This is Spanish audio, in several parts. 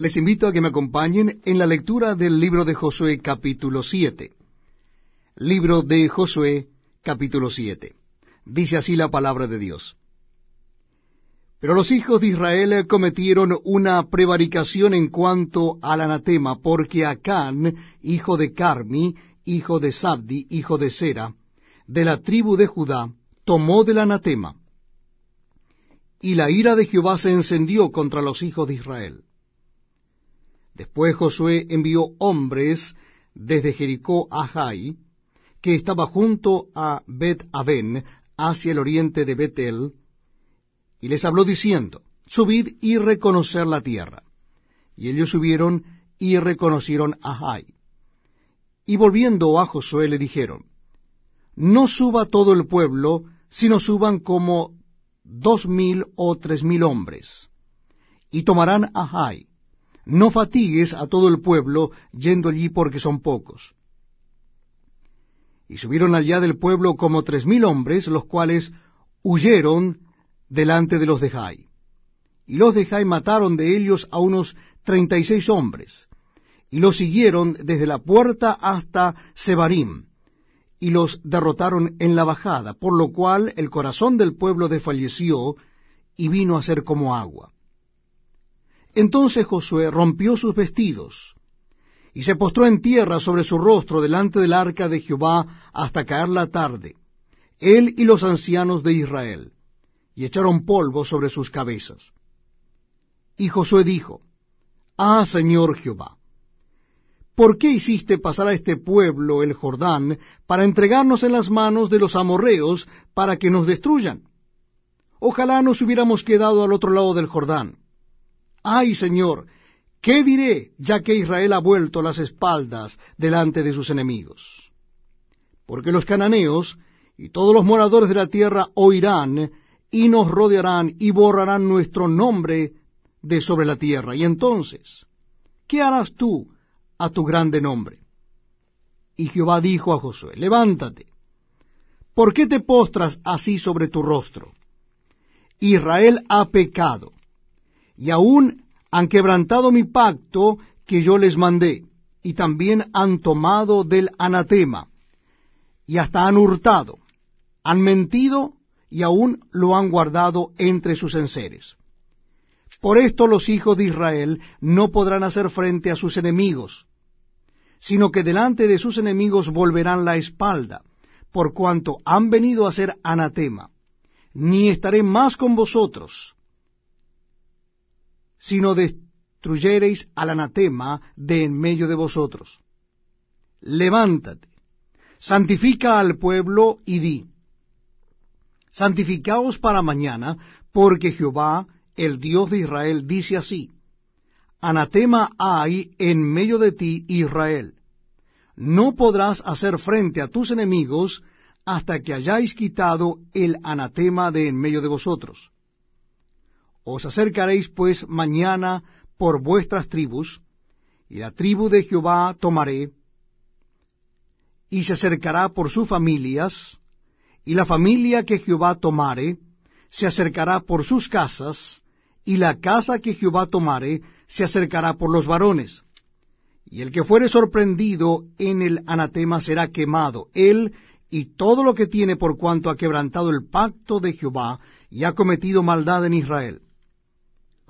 Les invito a que me acompañen en la lectura del libro de Josué capítulo 7. Libro de Josué capítulo 7. Dice así la palabra de Dios. Pero los hijos de Israel cometieron una prevaricación en cuanto al anatema, porque Acán, hijo de Carmi, hijo de Sabdi, hijo de Sera, de la tribu de Judá, tomó del anatema. Y la ira de Jehová se encendió contra los hijos de Israel. Después Josué envió hombres desde Jericó a Jai, que estaba junto a Bet-Aben, hacia el oriente de Betel, y les habló diciendo, Subid y reconocer la tierra. Y ellos subieron y reconocieron a Jai. Y volviendo a Josué le dijeron, No suba todo el pueblo, sino suban como dos mil o tres mil hombres, y tomarán a Jai no fatigues a todo el pueblo yendo allí porque son pocos. Y subieron allá del pueblo como tres mil hombres, los cuales huyeron delante de los de Jai. Y los de Jai mataron de ellos a unos treinta y seis hombres, y los siguieron desde la puerta hasta Sebarim, y los derrotaron en la bajada, por lo cual el corazón del pueblo desfalleció y vino a ser como agua. Entonces Josué rompió sus vestidos y se postró en tierra sobre su rostro delante del arca de Jehová hasta caer la tarde, él y los ancianos de Israel, y echaron polvo sobre sus cabezas. Y Josué dijo, Ah, Señor Jehová, ¿por qué hiciste pasar a este pueblo el Jordán para entregarnos en las manos de los amorreos para que nos destruyan? Ojalá nos hubiéramos quedado al otro lado del Jordán Ay, Señor, ¿qué diré ya que Israel ha vuelto las espaldas delante de sus enemigos? Porque los cananeos y todos los moradores de la tierra oirán y nos rodearán y borrarán nuestro nombre de sobre la tierra. Y entonces, ¿qué harás tú a tu grande nombre? Y Jehová dijo a Josué, levántate, ¿por qué te postras así sobre tu rostro? Israel ha pecado y aún han quebrantado mi pacto que yo les mandé, y también han tomado del anatema, y hasta han hurtado, han mentido, y aún lo han guardado entre sus enseres. Por esto los hijos de Israel no podrán hacer frente a sus enemigos, sino que delante de sus enemigos volverán la espalda, por cuanto han venido a ser anatema. Ni estaré más con vosotros, sino destruyereis al anatema de en medio de vosotros. Levántate, santifica al pueblo y di, santificaos para mañana, porque Jehová, el Dios de Israel, dice así, anatema hay en medio de ti, Israel. No podrás hacer frente a tus enemigos hasta que hayáis quitado el anatema de en medio de vosotros. Os acercaréis pues mañana por vuestras tribus, y la tribu de Jehová tomaré, y se acercará por sus familias, y la familia que Jehová tomare, se acercará por sus casas, y la casa que Jehová tomare, se acercará por los varones. Y el que fuere sorprendido en el anatema será quemado, él y todo lo que tiene por cuanto ha quebrantado el pacto de Jehová y ha cometido maldad en Israel.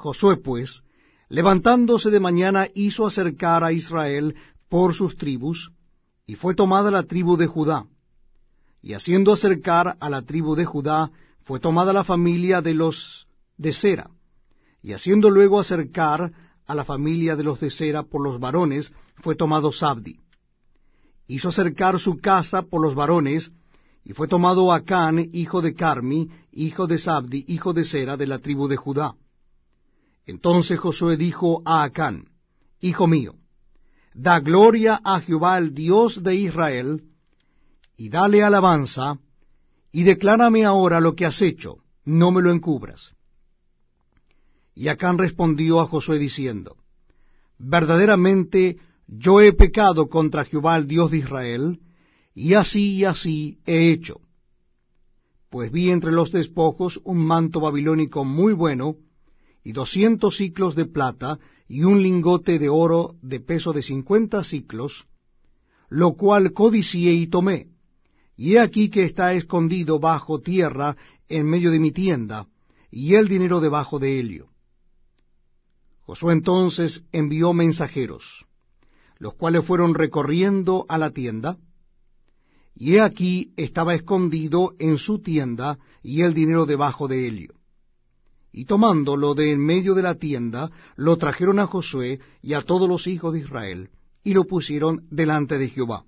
Josué, pues, levantándose de mañana, hizo acercar a Israel por sus tribus, y fue tomada la tribu de Judá. Y haciendo acercar a la tribu de Judá, fue tomada la familia de los de Sera. Y haciendo luego acercar a la familia de los de Sera por los varones, fue tomado Sabdi. Hizo acercar su casa por los varones, y fue tomado Acán, hijo de Carmi, hijo de Sabdi, hijo de Sera, de la tribu de Judá. Entonces Josué dijo a Acán, Hijo mío, da gloria a Jehová el Dios de Israel, y dale alabanza, y declárame ahora lo que has hecho, no me lo encubras. Y Acán respondió a Josué diciendo, Verdaderamente yo he pecado contra Jehová el Dios de Israel, y así y así he hecho. Pues vi entre los despojos un manto babilónico muy bueno, y doscientos ciclos de plata, y un lingote de oro de peso de cincuenta ciclos, lo cual codicié y tomé. Y he aquí que está escondido bajo tierra en medio de mi tienda, y el dinero debajo de Helio. Josué entonces envió mensajeros, los cuales fueron recorriendo a la tienda, y he aquí estaba escondido en su tienda y el dinero debajo de Helio. Y tomándolo de en medio de la tienda, lo trajeron a Josué y a todos los hijos de Israel, y lo pusieron delante de Jehová.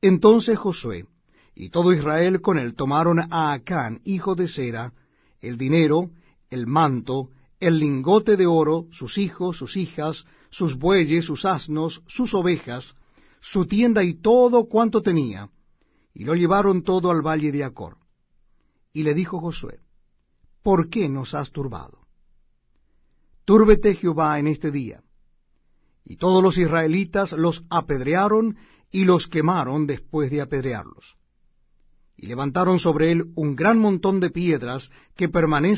Entonces Josué y todo Israel con él tomaron a Acán, hijo de Sera, el dinero, el manto, el lingote de oro, sus hijos, sus hijas, sus bueyes, sus asnos, sus ovejas, su tienda y todo cuanto tenía, y lo llevaron todo al valle de Acor. Y le dijo Josué, ¿por qué nos has turbado? Túrbete Jehová en este día. Y todos los israelitas los apedrearon y los quemaron después de apedrearlos. Y levantaron sobre él un gran montón de piedras que permanecen